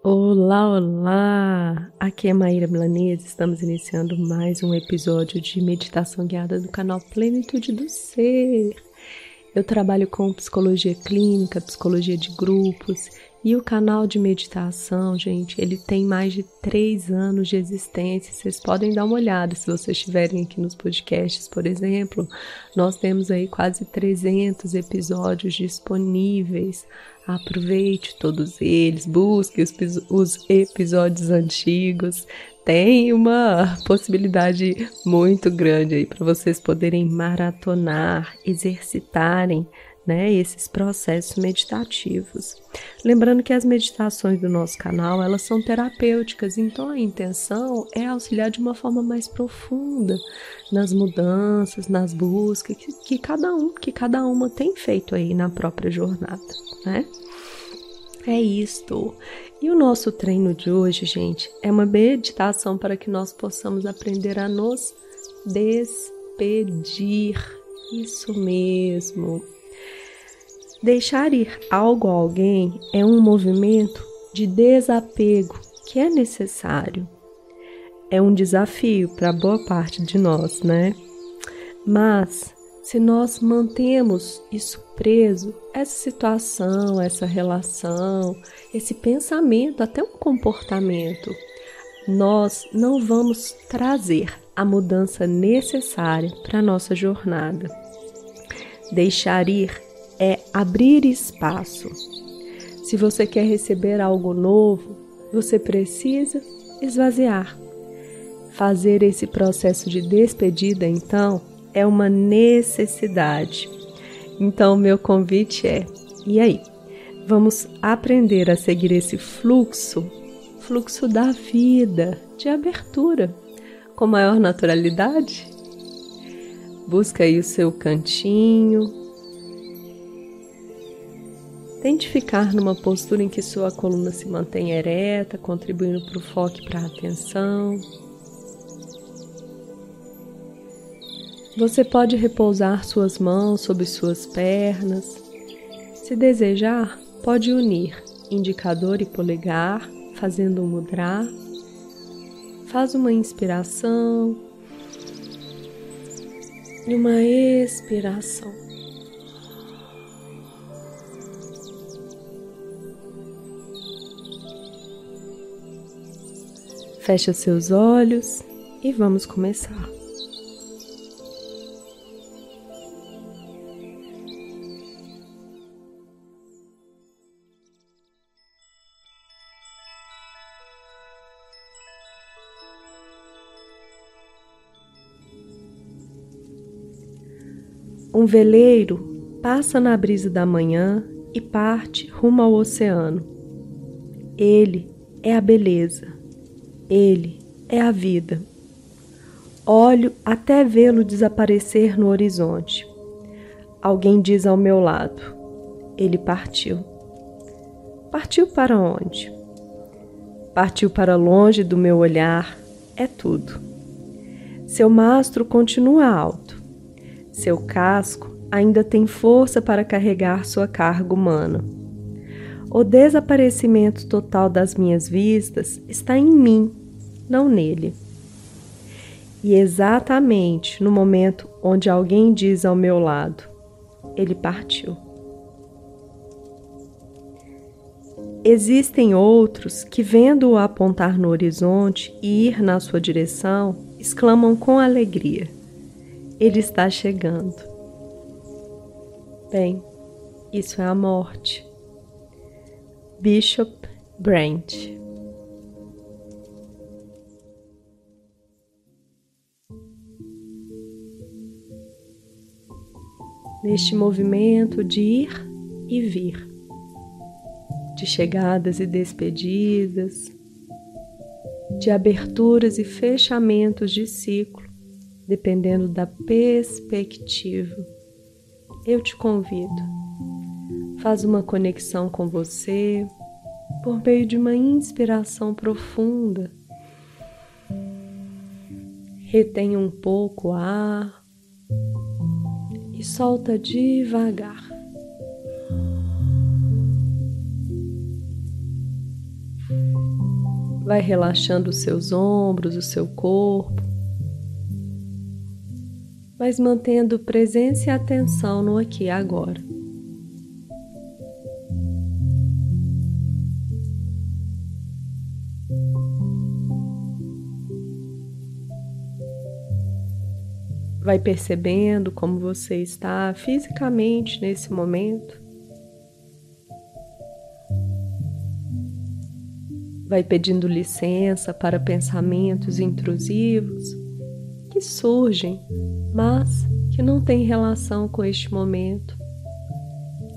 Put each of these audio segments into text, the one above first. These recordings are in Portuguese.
Olá, olá! Aqui é Maíra Milanese, estamos iniciando mais um episódio de meditação guiada do canal Plenitude do Ser. Eu trabalho com psicologia clínica, psicologia de grupos e o canal de meditação, gente, ele tem mais de três anos de existência. Vocês podem dar uma olhada se vocês estiverem aqui nos podcasts, por exemplo. Nós temos aí quase 300 episódios disponíveis. Aproveite todos eles, busque os, os episódios antigos. Tem uma possibilidade muito grande aí para vocês poderem maratonar, exercitarem né, esses processos meditativos. Lembrando que as meditações do nosso canal, elas são terapêuticas, então a intenção é auxiliar de uma forma mais profunda nas mudanças, nas buscas que, que cada um, que cada uma tem feito aí na própria jornada, né? É isto. E o nosso treino de hoje, gente, é uma meditação para que nós possamos aprender a nos despedir. Isso mesmo. Deixar ir algo a alguém é um movimento de desapego que é necessário. É um desafio para boa parte de nós, né? Mas se nós mantemos isso preso, essa situação, essa relação, esse pensamento, até um comportamento, nós não vamos trazer a mudança necessária para a nossa jornada. Deixar ir é abrir espaço. Se você quer receber algo novo, você precisa esvaziar. Fazer esse processo de despedida, então, é uma necessidade. Então, meu convite é: e aí? Vamos aprender a seguir esse fluxo, fluxo da vida, de abertura, com maior naturalidade? Busca aí o seu cantinho, Tente ficar numa postura em que sua coluna se mantém ereta, contribuindo para o foco e para a atenção. Você pode repousar suas mãos sobre suas pernas. Se desejar, pode unir indicador e polegar, fazendo mudra. Faz uma inspiração e uma expiração. Feche seus olhos e vamos começar. Um veleiro passa na brisa da manhã e parte rumo ao oceano. Ele é a beleza ele é a vida. Olho até vê-lo desaparecer no horizonte. Alguém diz ao meu lado: Ele partiu. Partiu para onde? Partiu para longe do meu olhar, é tudo. Seu mastro continua alto. Seu casco ainda tem força para carregar sua carga humana. O desaparecimento total das minhas vistas está em mim, não nele. E exatamente no momento onde alguém diz ao meu lado, ele partiu. Existem outros que, vendo-o apontar no horizonte e ir na sua direção, exclamam com alegria: Ele está chegando. Bem, isso é a morte. Bishop Brent. Neste movimento de ir e vir, de chegadas e despedidas, de aberturas e fechamentos de ciclo, dependendo da perspectiva, eu te convido Faz uma conexão com você por meio de uma inspiração profunda. Retém um pouco o ar e solta devagar. Vai relaxando os seus ombros, o seu corpo, mas mantendo presença e atenção no aqui e agora. Vai percebendo como você está fisicamente nesse momento. Vai pedindo licença para pensamentos intrusivos que surgem, mas que não têm relação com este momento.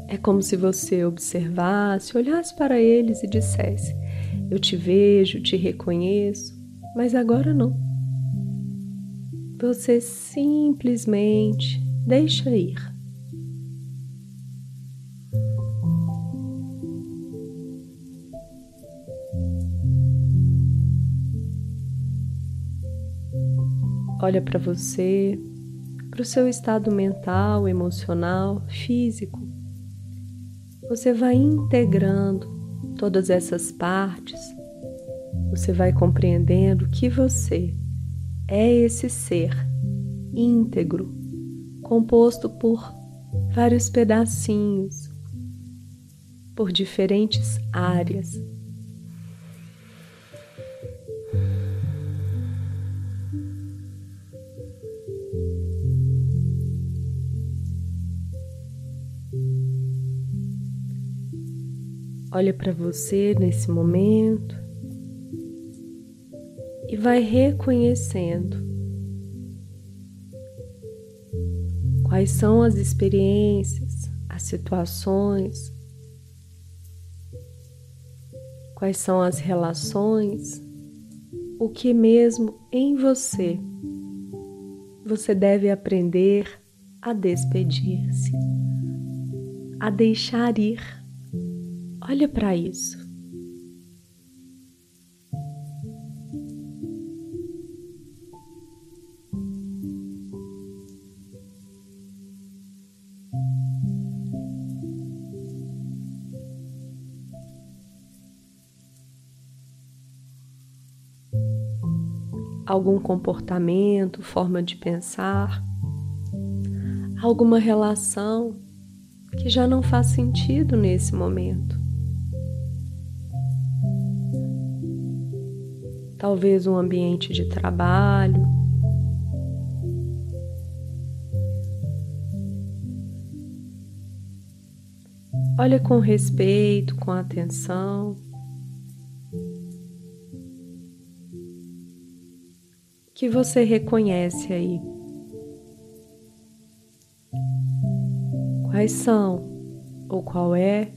É como se você observasse, olhasse para eles e dissesse: Eu te vejo, te reconheço, mas agora não. Você simplesmente deixa ir. Olha para você, para o seu estado mental, emocional, físico. Você vai integrando todas essas partes. Você vai compreendendo que você é esse ser íntegro, composto por vários pedacinhos, por diferentes áreas. Olha para você nesse momento e vai reconhecendo quais são as experiências, as situações, quais são as relações, o que mesmo em você você deve aprender a despedir-se, a deixar ir. Olha para isso. Algum comportamento, forma de pensar, alguma relação que já não faz sentido nesse momento. Talvez um ambiente de trabalho. Olha com respeito, com atenção. Que você reconhece aí? Quais são ou qual é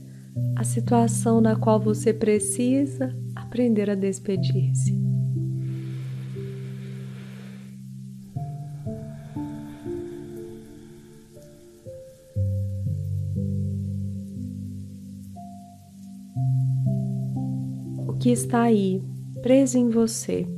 a situação na qual você precisa aprender a despedir-se? O que está aí, preso em você?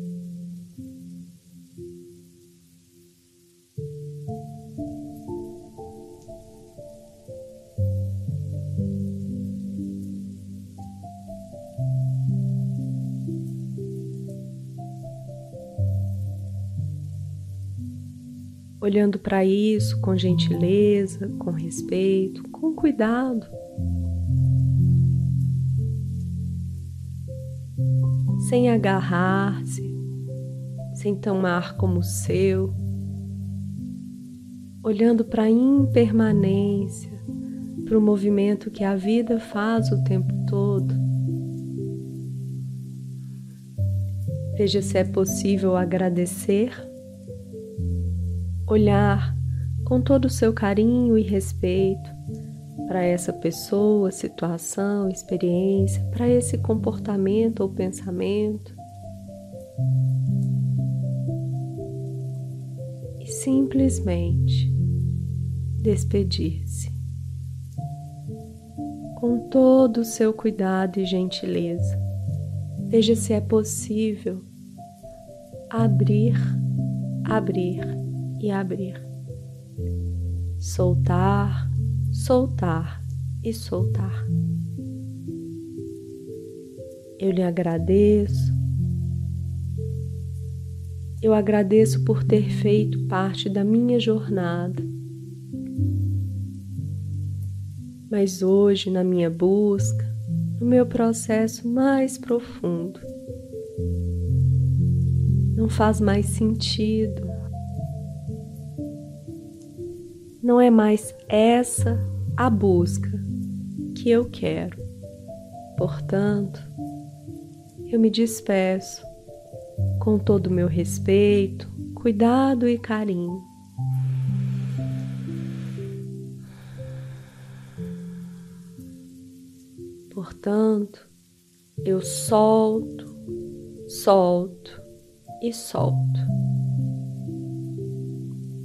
Olhando para isso com gentileza, com respeito, com cuidado. Sem agarrar-se, sem tomar como seu, olhando para a impermanência, para o movimento que a vida faz o tempo todo. Veja se é possível agradecer olhar com todo o seu carinho e respeito para essa pessoa, situação, experiência, para esse comportamento ou pensamento. E simplesmente despedir-se com todo o seu cuidado e gentileza. Veja se é possível abrir, abrir e abrir. Soltar, soltar e soltar. Eu lhe agradeço Eu agradeço por ter feito parte da minha jornada. Mas hoje, na minha busca, no meu processo mais profundo, não faz mais sentido. Não é mais essa a busca que eu quero. Portanto, eu me despeço com todo o meu respeito, cuidado e carinho. Portanto, eu solto, solto e solto,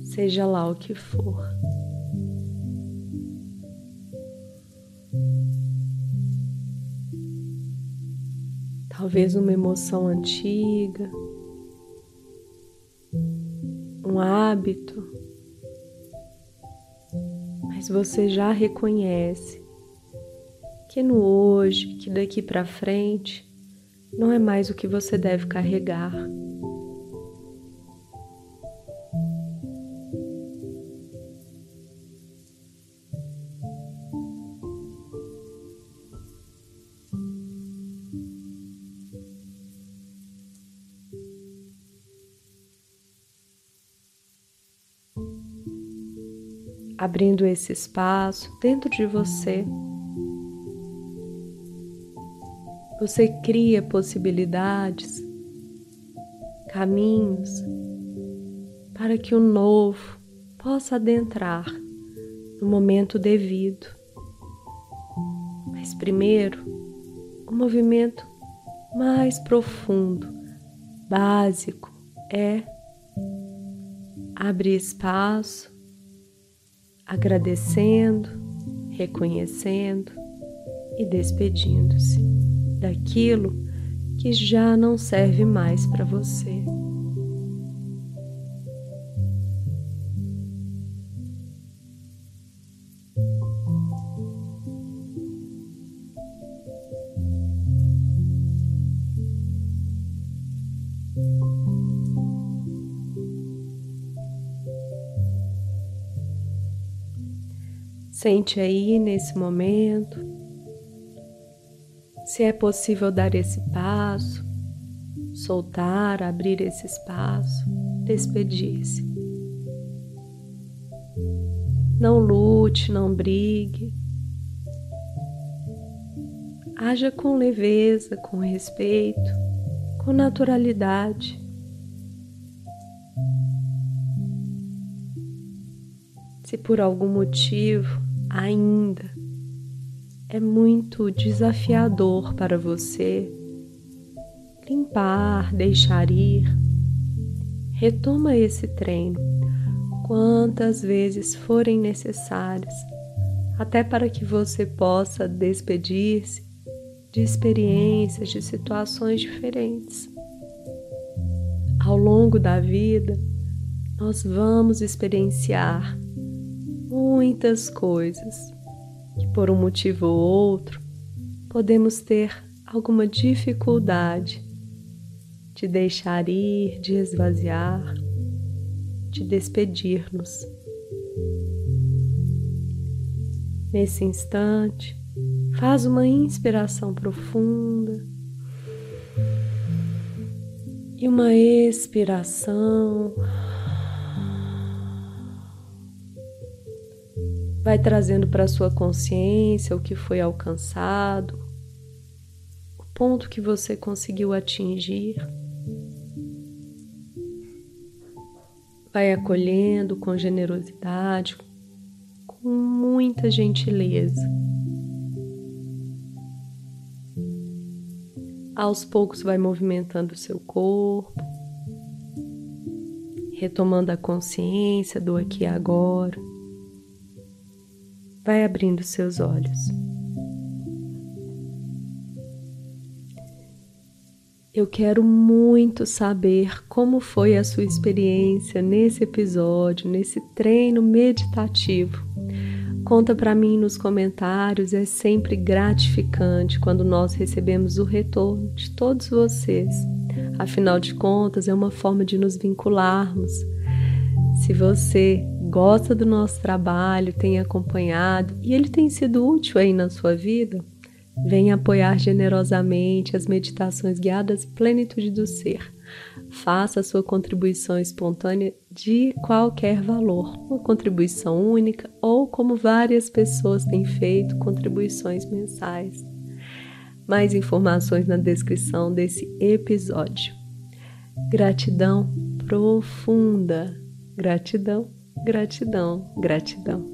seja lá o que for. Talvez uma emoção antiga, um hábito, mas você já reconhece que no hoje, que daqui para frente, não é mais o que você deve carregar. Abrindo esse espaço dentro de você. Você cria possibilidades, caminhos para que o novo possa adentrar no momento devido. Mas primeiro, o movimento mais profundo, básico, é abrir espaço agradecendo, reconhecendo e despedindo-se daquilo que já não serve mais para você. Sente aí nesse momento se é possível dar esse passo, soltar, abrir esse espaço, despedir-se. Não lute, não brigue. Haja com leveza, com respeito, com naturalidade. Se por algum motivo ainda é muito desafiador para você limpar, deixar ir. Retoma esse treino quantas vezes forem necessárias, até para que você possa despedir-se de experiências, de situações diferentes. Ao longo da vida, nós vamos experienciar muitas coisas que, por um motivo ou outro, podemos ter alguma dificuldade de deixar ir, de esvaziar, de despedir-nos. Nesse instante, faz uma inspiração profunda e uma expiração. Vai trazendo para sua consciência o que foi alcançado, o ponto que você conseguiu atingir. Vai acolhendo com generosidade, com muita gentileza. Aos poucos vai movimentando o seu corpo, retomando a consciência do aqui e agora vai abrindo seus olhos. Eu quero muito saber como foi a sua experiência nesse episódio, nesse treino meditativo. Conta para mim nos comentários, é sempre gratificante quando nós recebemos o retorno de todos vocês. Afinal de contas, é uma forma de nos vincularmos. Se você gosta do nosso trabalho, tem acompanhado e ele tem sido útil aí na sua vida, venha apoiar generosamente as meditações guiadas Plenitude do Ser. Faça a sua contribuição espontânea de qualquer valor, uma contribuição única ou como várias pessoas têm feito, contribuições mensais. Mais informações na descrição desse episódio. Gratidão profunda, gratidão, gratidão, gratidão.